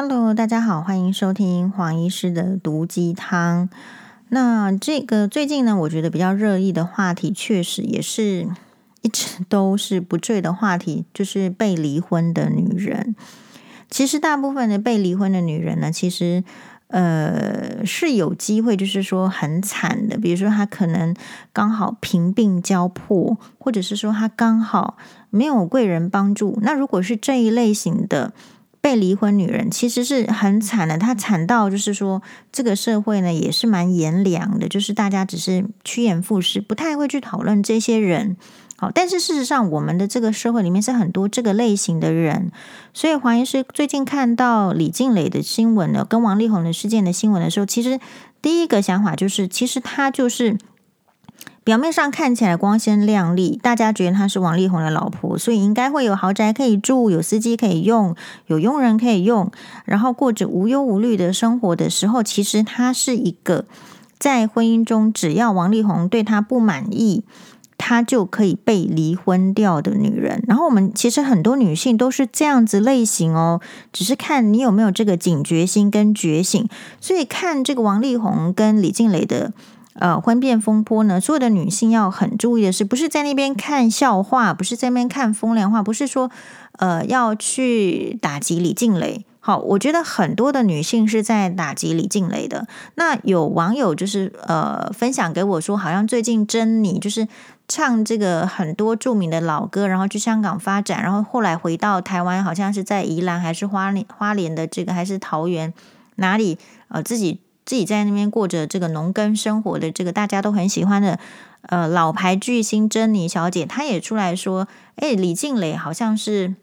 Hello，大家好，欢迎收听黄医师的毒鸡汤。那这个最近呢，我觉得比较热议的话题，确实也是一直 都是不坠的话题，就是被离婚的女人。其实大部分的被离婚的女人呢，其实呃是有机会，就是说很惨的。比如说她可能刚好贫病交迫，或者是说她刚好没有贵人帮助。那如果是这一类型的。被离婚女人其实是很惨的，她惨到就是说，这个社会呢也是蛮炎凉的，就是大家只是趋炎附势，不太会去讨论这些人。好，但是事实上，我们的这个社会里面是很多这个类型的人，所以黄医师最近看到李静蕾的新闻呢，跟王力宏的事件的新闻的时候，其实第一个想法就是，其实他就是。表面上看起来光鲜亮丽，大家觉得她是王力宏的老婆，所以应该会有豪宅可以住，有司机可以用，有佣人可以用，然后过着无忧无虑的生活的时候，其实她是一个在婚姻中，只要王力宏对她不满意，她就可以被离婚掉的女人。然后我们其实很多女性都是这样子类型哦，只是看你有没有这个警觉心跟觉醒。所以看这个王力宏跟李静蕾的。呃，婚变风波呢，所有的女性要很注意的是，不是在那边看笑话，不是在那边看风凉话，不是说呃要去打击李静蕾。好，我觉得很多的女性是在打击李静蕾的。那有网友就是呃分享给我说，好像最近珍妮就是唱这个很多著名的老歌，然后去香港发展，然后后来回到台湾，好像是在宜兰还是花莲花莲的这个还是桃园哪里呃自己。自己在那边过着这个农耕生活的这个大家都很喜欢的呃老牌巨星珍妮小姐，她也出来说：“哎，李静蕾好像是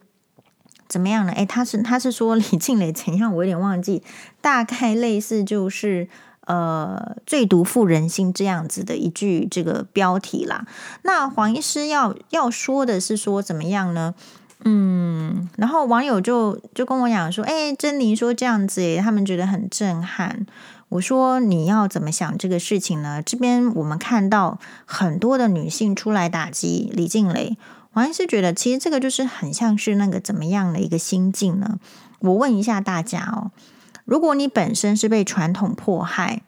怎么样呢？哎，她是她是说 李静蕾怎样？我有点忘记，大概类似就是呃最毒妇人心这样子的一句这个标题啦。那黄医师要要说的是说怎么样呢？嗯，然后网友就就跟我讲说：哎，珍妮说这样子，他们觉得很震撼。”我说你要怎么想这个事情呢？这边我们看到很多的女性出来打击李静蕾，我还是觉得其实这个就是很像是那个怎么样的一个心境呢？我问一下大家哦，如果你本身是被传统迫害，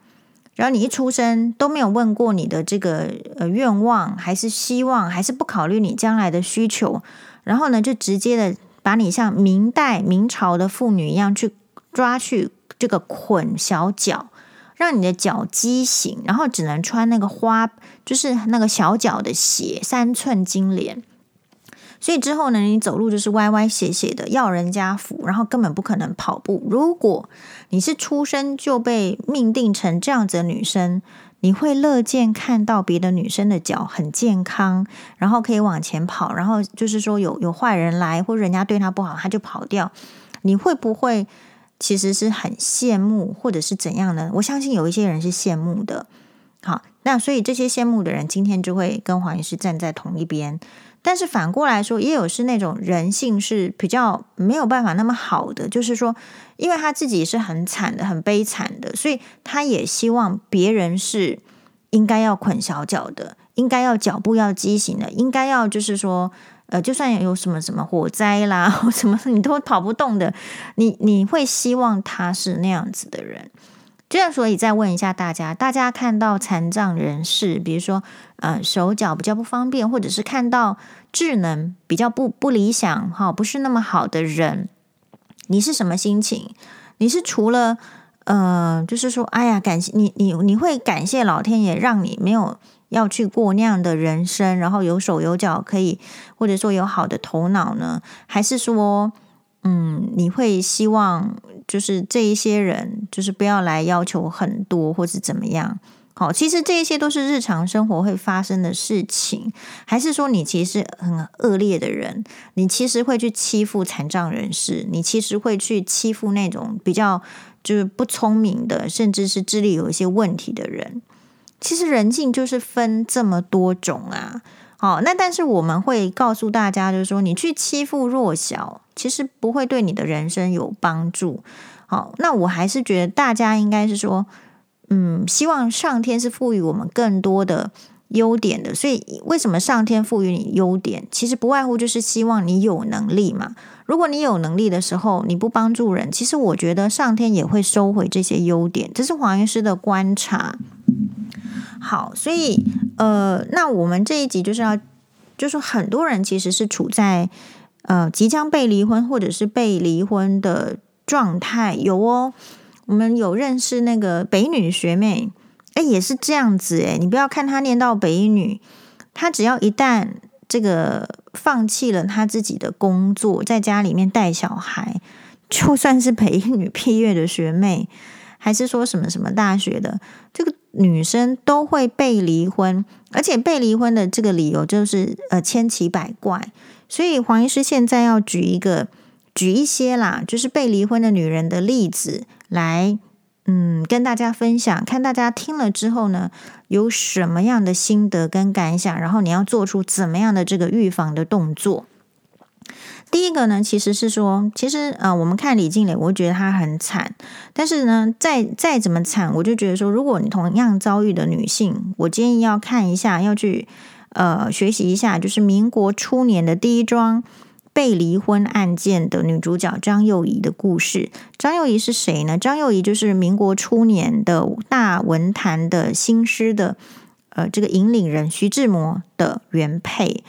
然后你一出生都没有问过你的这个呃愿望，还是希望，还是不考虑你将来的需求，然后呢就直接的把你像明代明朝的妇女一样去抓去。这个捆小脚，让你的脚畸形，然后只能穿那个花，就是那个小脚的鞋，三寸金莲。所以之后呢，你走路就是歪歪斜斜的，要人家扶，然后根本不可能跑步。如果你是出生就被命定成这样子的女生，你会乐见看到别的女生的脚很健康，然后可以往前跑，然后就是说有有坏人来或者人家对她不好，她就跑掉。你会不会？其实是很羡慕，或者是怎样呢？我相信有一些人是羡慕的。好，那所以这些羡慕的人，今天就会跟黄医师站在同一边。但是反过来说，也有是那种人性是比较没有办法那么好的，就是说，因为他自己是很惨的、很悲惨的，所以他也希望别人是应该要捆小脚的，应该要脚步要畸形的，应该要就是说。呃，就算有什么什么火灾啦，或什么你都跑不动的，你你会希望他是那样子的人。这样，所以再问一下大家，大家看到残障人士，比如说呃手脚比较不方便，或者是看到智能比较不不理想哈，不是那么好的人，你是什么心情？你是除了呃，就是说，哎呀，感谢你你你会感谢老天爷让你没有。要去过那样的人生，然后有手有脚可以，或者说有好的头脑呢？还是说，嗯，你会希望就是这一些人，就是不要来要求很多，或是怎么样？好，其实这一些都是日常生活会发生的事情。还是说，你其实是很恶劣的人？你其实会去欺负残障人士？你其实会去欺负那种比较就是不聪明的，甚至是智力有一些问题的人？其实人性就是分这么多种啊，好，那但是我们会告诉大家，就是说你去欺负弱小，其实不会对你的人生有帮助。好，那我还是觉得大家应该是说，嗯，希望上天是赋予我们更多的优点的。所以为什么上天赋予你优点？其实不外乎就是希望你有能力嘛。如果你有能力的时候，你不帮助人，其实我觉得上天也会收回这些优点。这是黄医师的观察。好，所以呃，那我们这一集就是要，就是很多人其实是处在呃即将被离婚或者是被离婚的状态。有哦，我们有认识那个北女学妹，哎，也是这样子哎。你不要看她念到北女，她只要一旦这个放弃了她自己的工作，在家里面带小孩，就算是北女 毕业的学妹，还是说什么什么大学的这个。女生都会被离婚，而且被离婚的这个理由就是呃千奇百怪，所以黄医师现在要举一个举一些啦，就是被离婚的女人的例子来，嗯，跟大家分享，看大家听了之后呢，有什么样的心得跟感想，然后你要做出怎么样的这个预防的动作。第一个呢，其实是说，其实呃，我们看李静蕾，我觉得她很惨。但是呢，再再怎么惨，我就觉得说，如果你同样遭遇的女性，我建议要看一下，要去呃学习一下，就是民国初年的第一桩被离婚案件的女主角张幼仪的故事。张幼仪是谁呢？张幼仪就是民国初年的大文坛的新诗的呃这个引领人徐志摩的原配。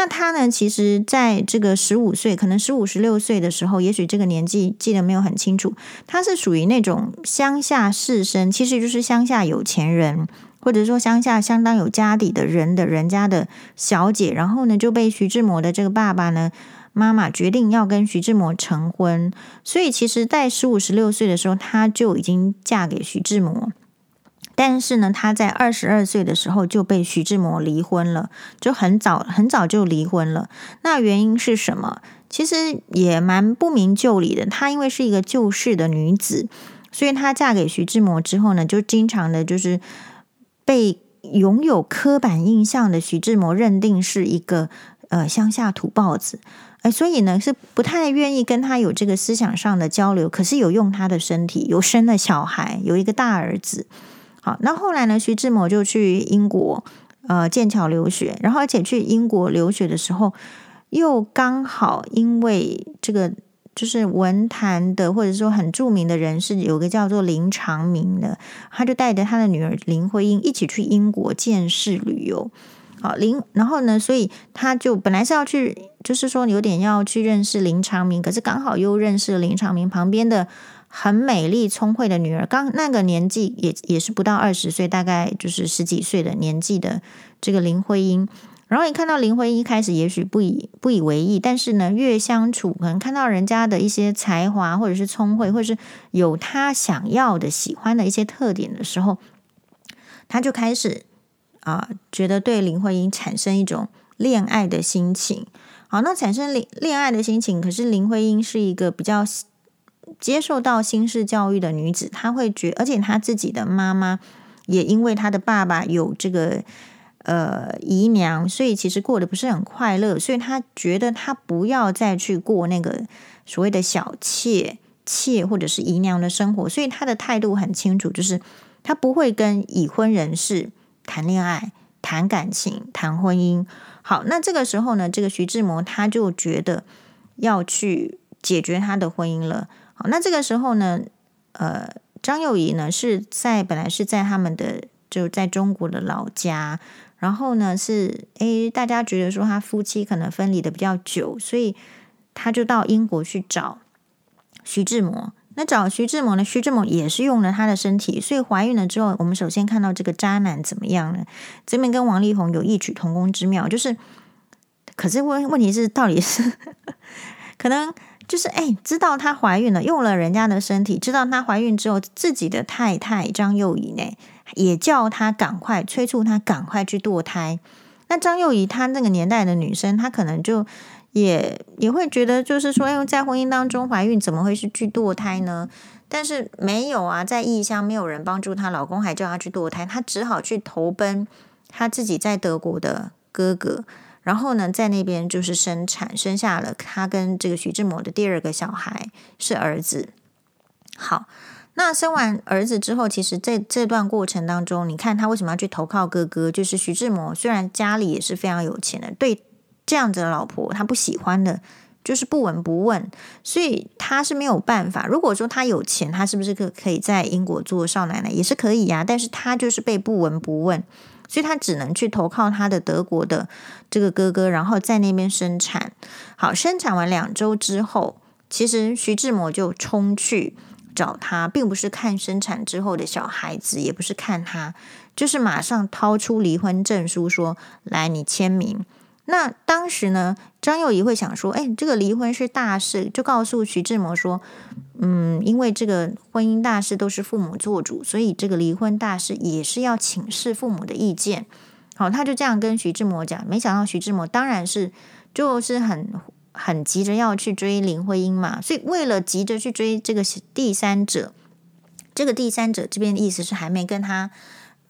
那他呢？其实，在这个十五岁，可能十五、十六岁的时候，也许这个年纪记得没有很清楚。他是属于那种乡下士绅，其实就是乡下有钱人，或者说乡下相当有家底的人的人家的小姐。然后呢，就被徐志摩的这个爸爸呢、妈妈决定要跟徐志摩成婚。所以，其实，在十五、十六岁的时候，他就已经嫁给徐志摩。但是呢，他在二十二岁的时候就被徐志摩离婚了，就很早很早就离婚了。那原因是什么？其实也蛮不明就里的。她因为是一个旧式的女子，所以她嫁给徐志摩之后呢，就经常的就是被拥有刻板印象的徐志摩认定是一个呃乡下土包子，哎，所以呢是不太愿意跟他有这个思想上的交流。可是有用他的身体，有生了小孩，有一个大儿子。好，那后来呢？徐志摩就去英国，呃，剑桥留学。然后，而且去英国留学的时候，又刚好因为这个，就是文坛的或者说很著名的人士，有个叫做林长民的，他就带着他的女儿林徽因一起去英国见识旅游。好，林，然后呢，所以他就本来是要去，就是说有点要去认识林长民，可是刚好又认识林长民旁边的。很美丽聪慧的女儿，刚那个年纪也也是不到二十岁，大概就是十几岁的年纪的这个林徽因。然后你看到林徽因一开始也许不以不以为意，但是呢，越相处可能看到人家的一些才华，或者是聪慧，或者是有他想要的、喜欢的一些特点的时候，他就开始啊、觉得对林徽因产生一种恋爱的心情。好，那产生恋恋爱的心情，可是林徽因是一个比较。接受到新式教育的女子，她会觉，而且她自己的妈妈也因为她的爸爸有这个呃姨娘，所以其实过得不是很快乐，所以她觉得她不要再去过那个所谓的小妾妾或者是姨娘的生活，所以她的态度很清楚，就是她不会跟已婚人士谈恋爱、谈感情、谈婚姻。好，那这个时候呢，这个徐志摩他就觉得要去解决他的婚姻了。那这个时候呢，呃，张幼仪呢是在本来是在他们的就在中国的老家，然后呢是诶，大家觉得说他夫妻可能分离的比较久，所以他就到英国去找徐志摩。那找徐志摩呢，徐志摩也是用了他的身体，所以怀孕了之后，我们首先看到这个渣男怎么样呢？这边跟王力宏有异曲同工之妙，就是，可是问问题是，到底是 可能。就是哎，知道她怀孕了，用了人家的身体，知道她怀孕之后，自己的太太张幼仪呢，也叫她赶快催促她赶快去堕胎。那张幼仪她那个年代的女生，她可能就也也会觉得，就是说，因为在婚姻当中怀孕，怎么会是去堕胎呢？但是没有啊，在异乡没有人帮助她，老公还叫她去堕胎，她只好去投奔她自己在德国的哥哥。然后呢，在那边就是生产，生下了他跟这个徐志摩的第二个小孩是儿子。好，那生完儿子之后，其实在这段过程当中，你看他为什么要去投靠哥哥？就是徐志摩虽然家里也是非常有钱的，对这样子的老婆他不喜欢的，就是不闻不问，所以他是没有办法。如果说他有钱，他是不是可可以在英国做少奶奶也是可以呀？但是他就是被不闻不问，所以他只能去投靠他的德国的这个哥哥，然后在那边生产。好，生产完两周之后，其实徐志摩就冲去。找他，并不是看生产之后的小孩子，也不是看他，就是马上掏出离婚证书，说：“来，你签名。”那当时呢，张幼仪会想说：“哎，这个离婚是大事，就告诉徐志摩说，嗯，因为这个婚姻大事都是父母做主，所以这个离婚大事也是要请示父母的意见。”好，他就这样跟徐志摩讲。没想到徐志摩当然是就是很。很急着要去追林徽因嘛，所以为了急着去追这个第三者，这个第三者这边的意思是还没跟他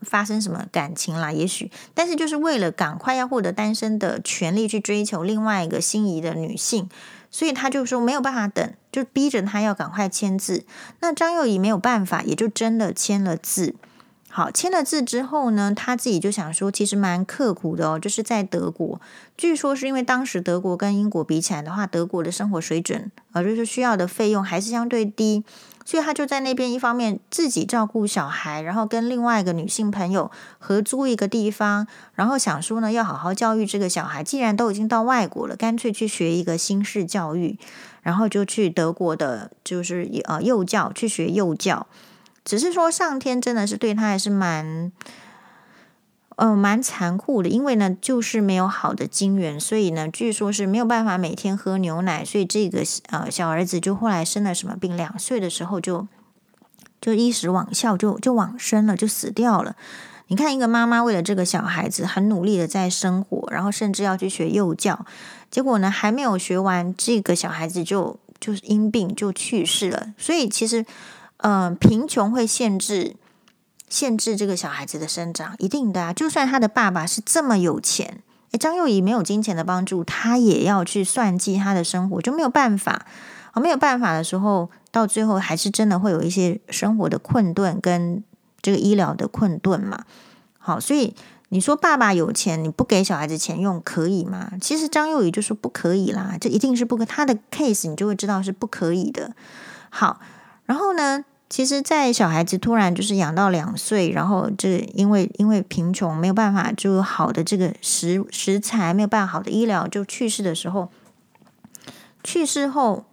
发生什么感情啦，也许，但是就是为了赶快要获得单身的权利去追求另外一个心仪的女性，所以他就说没有办法等，就逼着他要赶快签字。那张幼仪没有办法，也就真的签了字。好，签了字之后呢，他自己就想说，其实蛮刻苦的哦。就是在德国，据说是因为当时德国跟英国比起来的话，德国的生活水准，呃，就是需要的费用还是相对低，所以他就在那边一方面自己照顾小孩，然后跟另外一个女性朋友合租一个地方，然后想说呢，要好好教育这个小孩。既然都已经到外国了，干脆去学一个新式教育，然后就去德国的，就是呃幼教去学幼教。只是说，上天真的是对他还是蛮，呃，蛮残酷的。因为呢，就是没有好的金源，所以呢，据说是没有办法每天喝牛奶。所以这个呃小儿子就后来生了什么病，两岁的时候就就一时罔效，就就往生了，就死掉了。你看，一个妈妈为了这个小孩子很努力的在生活，然后甚至要去学幼教，结果呢，还没有学完，这个小孩子就就是因病就去世了。所以其实。嗯、贫穷会限制限制这个小孩子的生长，一定的啊。就算他的爸爸是这么有钱，诶，张幼仪没有金钱的帮助，他也要去算计他的生活，就没有办法啊。没有办法的时候，到最后还是真的会有一些生活的困顿跟这个医疗的困顿嘛。好，所以你说爸爸有钱，你不给小孩子钱用可以吗？其实张幼仪就说不可以啦，这一定是不可。他的 case 你就会知道是不可以的。好，然后呢？其实，在小孩子突然就是养到两岁，然后这因为因为贫穷没有办法就好的这个食食材，没有办法好的医疗就去世的时候，去世后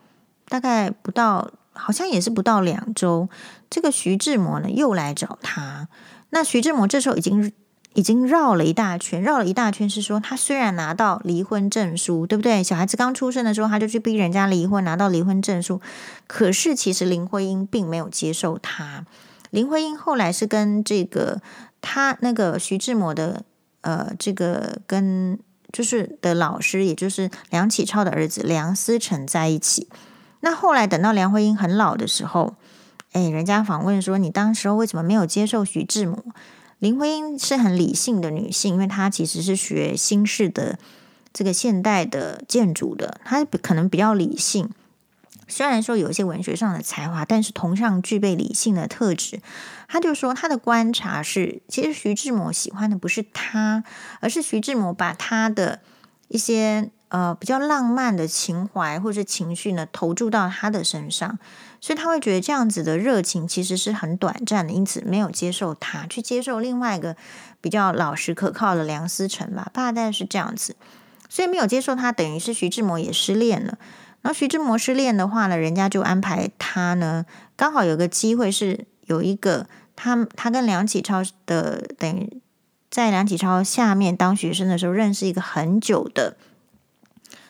大概不到，好像也是不到两周，这个徐志摩呢又来找他。那徐志摩这时候已经。已经绕了一大圈，绕了一大圈是说，他虽然拿到离婚证书，对不对？小孩子刚出生的时候，他就去逼人家离婚，拿到离婚证书。可是其实林徽因并没有接受他。林徽因后来是跟这个他那个徐志摩的呃，这个跟就是的老师，也就是梁启超的儿子梁思成在一起。那后来等到梁徽因很老的时候，哎，人家访问说，你当时候为什么没有接受徐志摩？林徽因是很理性的女性，因为她其实是学新式的这个现代的建筑的，她可能比较理性。虽然说有一些文学上的才华，但是同样具备理性的特质。她就说，她的观察是，其实徐志摩喜欢的不是她，而是徐志摩把他的一些呃比较浪漫的情怀或者情绪呢投注到他的身上。所以他会觉得这样子的热情其实是很短暂的，因此没有接受他，去接受另外一个比较老实可靠的梁思成吧，大概是这样子。所以没有接受他，等于是徐志摩也失恋了。然后徐志摩失恋的话呢，人家就安排他呢，刚好有个机会是有一个他他跟梁启超的，等于在梁启超下面当学生的时候认识一个很久的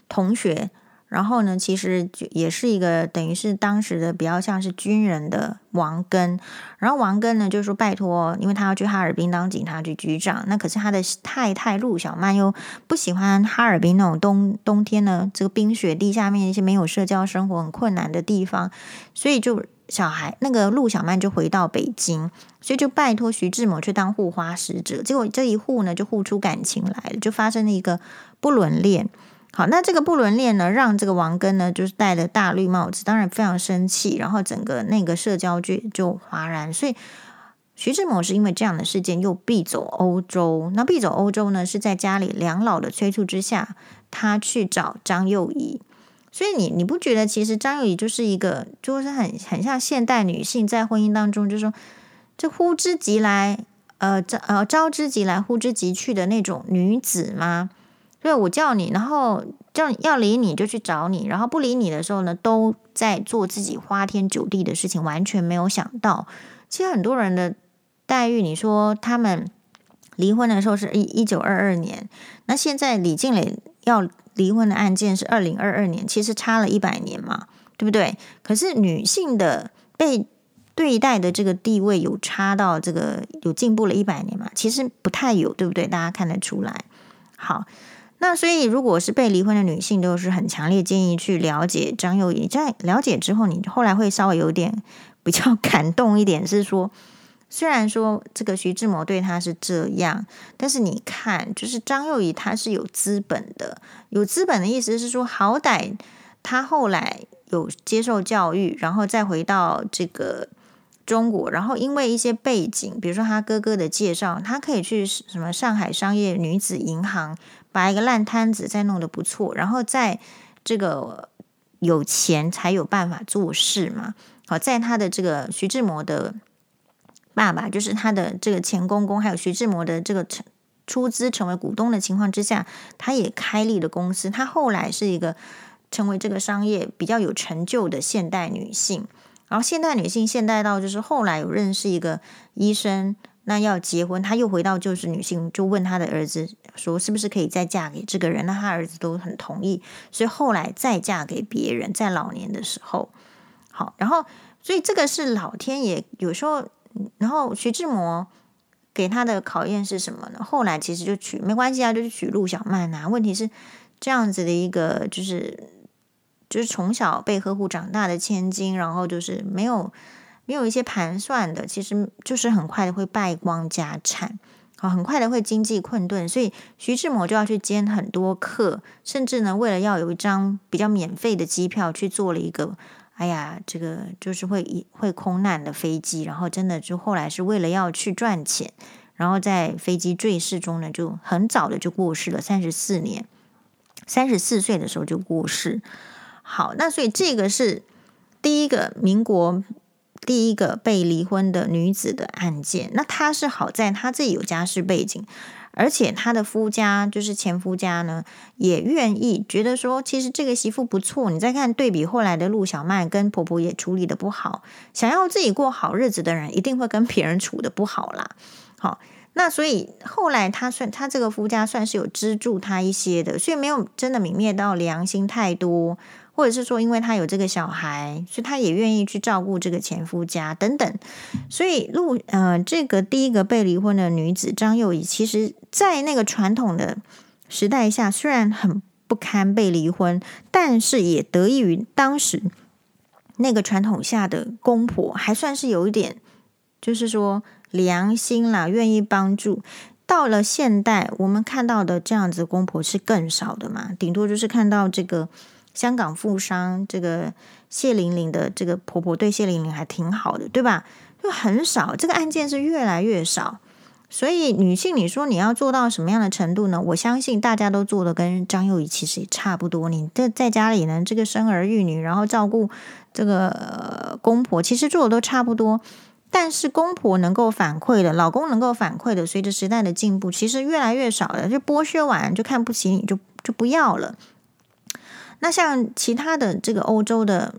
同学。然后呢，其实也是一个等于是当时的比较像是军人的王根。然后王根呢就说拜托，因为他要去哈尔滨当警察局局长，那可是他的太太陆小曼又不喜欢哈尔滨那种冬冬天呢，这个冰雪地下面一些没有社交生活很困难的地方，所以就小孩那个陆小曼就回到北京，所以就拜托徐志摩去当护花使者。结果这一护呢就护出感情来了，就发生了一个不伦恋。好，那这个不伦恋呢，让这个王根呢，就是戴了大绿帽子，当然非常生气，然后整个那个社交剧就哗然。所以徐志摩是因为这样的事件又避走欧洲。那避走欧洲呢，是在家里两老的催促之下，他去找张幼仪。所以你你不觉得其实张幼仪就是一个，就是很很像现代女性在婚姻当中，就是说这呼之即来，呃召呃招之即来，呼之即去的那种女子吗？对，我叫你，然后叫要理你就去找你，然后不理你的时候呢，都在做自己花天酒地的事情，完全没有想到。其实很多人的待遇，你说他们离婚的时候是一一九二二年，那现在李静蕾要离婚的案件是二零二二年，其实差了一百年嘛，对不对？可是女性的被对待的这个地位有差到这个有进步了一百年嘛？其实不太有，对不对？大家看得出来。好。那所以，如果是被离婚的女性，都是很强烈建议去了解张幼仪。在了解之后，你后来会稍微有点比较 感动一点，是说，虽然说这个徐志摩对她是这样，但是你看，就是张幼仪她是有资本的。有资本的意思是说，好歹她后来有接受教育，然后再回到这个中国，然后因为一些背景，比如说她哥哥的介绍，她可以去什么上海商业女子银行。把一个烂摊子再弄得不错，然后在这个有钱才有办法做事嘛。好，在他的这个徐志摩的爸爸，就是他的这个前公公，还有徐志摩的这个成出资成为股东的情况之下，他也开立了公司。他后来是一个成为这个商业比较有成就的现代女性。然后现代女性现代到就是后来有认识一个医生。那要结婚，他又回到就是女性，就问他的儿子说，是不是可以再嫁给这个人？那他儿子都很同意，所以后来再嫁给别人，在老年的时候，好，然后所以这个是老天爷有时候，然后徐志摩给他的考验是什么呢？后来其实就娶没关系啊，就是娶陆小曼啊。问题是这样子的一个，就是就是从小被呵护长大的千金，然后就是没有。没有一些盘算的，其实就是很快的会败光家产，好，很快的会经济困顿，所以徐志摩就要去兼很多课，甚至呢，为了要有一张比较免费的机票，去做了一个，哎呀，这个就是会会空难的飞机，然后真的就后来是为了要去赚钱，然后在飞机坠世中呢，就很早的就过世了，三十四年，三十四岁的时候就过世。好，那所以这个是第一个民国。第一个被离婚的女子的案件，那她是好在她自己有家世背景，而且她的夫家就是前夫家呢，也愿意觉得说，其实这个媳妇不错。你再看对比后来的陆小曼跟婆婆也处理得不好，想要自己过好日子的人，一定会跟别人处得不好啦。好，那所以后来她算她这个夫家算是有资助她一些的，所以没有真的泯灭到良心太多。或者是说，因为他有这个小孩，所以他也愿意去照顾这个前夫家等等。所以陆呃，这个第一个被离婚的女子张幼仪，其实，在那个传统的时代下，虽然很不堪被离婚，但是也得益于当时那个传统下的公婆还算是有一点，就是说良心啦，愿意帮助。到了现代，我们看到的这样子公婆是更少的嘛，顶多就是看到这个。香港富商这个谢玲玲的这个婆婆对谢玲玲还挺好的，对吧？就很少，这个案件是越来越少。所以女性，你说你要做到什么样的程度呢？我相信大家都做的跟张幼仪其实也差不多。你在在家里呢，这个生儿育女，然后照顾这个、公婆，其实做的都差不多。但是公婆能够反馈的，老公能够反馈的，随着时代的进步，其实越来越少了。就剥削完就看不起你，就就不要了。那像其他的这个欧洲的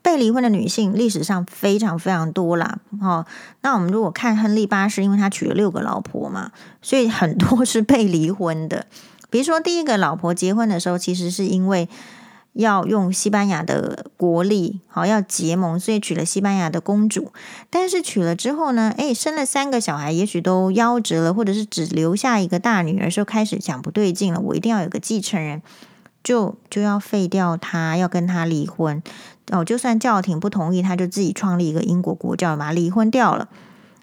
被离婚的女性，历史上非常非常多啦。哦，那我们如果看亨利八世，因为他娶了六个老婆嘛，所以很多 是被离婚的。比如说第一个老婆结婚的时候，其实是因为要用西班牙的国力，好要结盟，所以娶了西班牙的公主。但是娶了之后呢，诶，生了三个小孩，也许都夭折了，或者是只留下一个大女儿，就开始讲不对劲了。我一定要有个继承人。就就要废掉他，要跟他离婚哦。就算教廷不同意，他就自己创立一个英国国教，把他离婚掉了。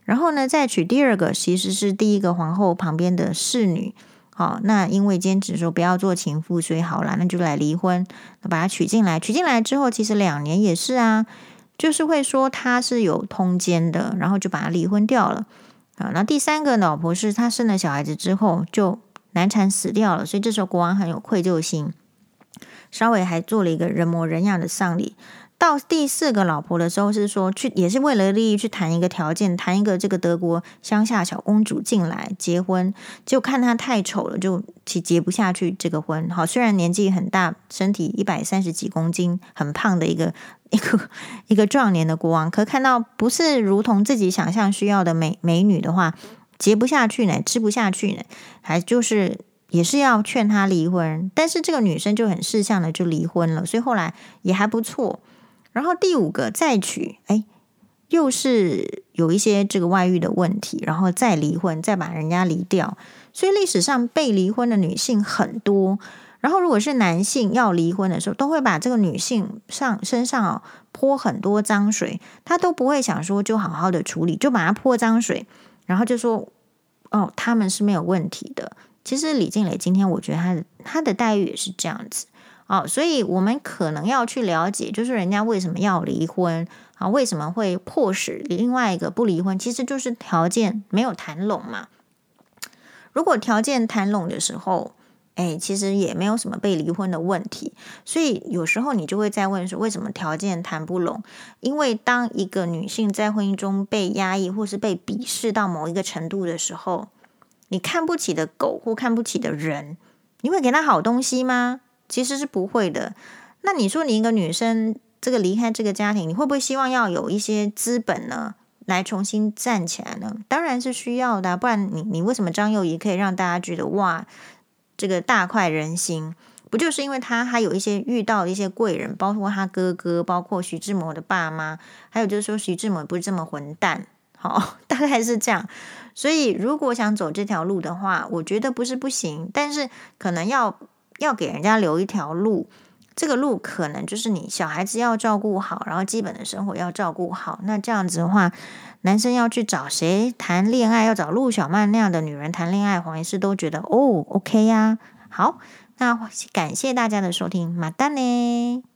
然后呢，再娶第二个，其实是第一个皇后旁边的侍女好，那因为坚持说不要做情妇，所以好啦，那就来离婚，把他娶进来。娶进来之后，其实两年也是啊，就是会说他是有通奸的，然后就把他离婚掉了。啊，那第三个老婆是他生了小孩子之后就难产死掉了，所以这时候国王很有愧疚心，稍微还做了一个人模人样的丧礼。到第四个老婆的时候，是说去也是为了利益去谈一个条件，谈一个这个德国乡下小公主进来结婚，就看她太丑了，就其结不下去这个婚。好，虽然年纪很大，身体一百三十几公斤，很胖的一个 一个一个壮年的国王，可看到不是如同自己想象需要的美美女的话，结不下去呢，吃不下去呢，还就是也是要劝她离婚，但是这个女生就很识相的就离婚了，所以后来也还不错。然后第五个再娶，哎，又是有一些这个外遇的问题，然后再离婚，再把人家离掉。所以历史上被离婚的女性很多。然后如果是男性要离婚的时候，都会把这个女性上身上哦泼很多脏水，他都不会想说就好好的处理，就把他泼脏水，然后就说哦他们是没有问题的。其实李静蕾今天我觉得她的她的待遇也是这样子。哦，所以我们可能要去了解，就是人家为什么要离婚啊？为什么会迫使另外一个不离婚？其实就是条件没有谈拢嘛。如果条件谈拢的时候，哎，其实也没有什么被离婚的问题。所以有时候你就会再问说，为什么条件谈不拢？因为当一个女性在婚姻中被压抑或是被鄙视到某一个程度的时候，你看不起的狗或看不起的人，你会给他好东西吗？其实是不会的。那你说你一个女生，这个离开这个家庭，你会不会希望要有一些资本呢，来重新站起来呢？当然是需要的，不然你你为什么张幼仪可以让大家觉得哇，这个大快人心？不就是因为她还有一些遇到一些贵人，包括她哥哥，包括徐志摩的爸妈，还有就是说徐志摩不是这么混蛋，好，大概是这样。所以如果想走这条路的话，我觉得不是不行，但是可能要。要给人家留一条路，这个路可能就是你小孩子要照顾好，然后基本的生活要照顾好。那这样子的话，男生要去找谁谈恋爱？要找陆小曼那样的女人谈恋爱，黄医师都觉得哦，OK 呀。好，那感谢大家的收听，马丹呢。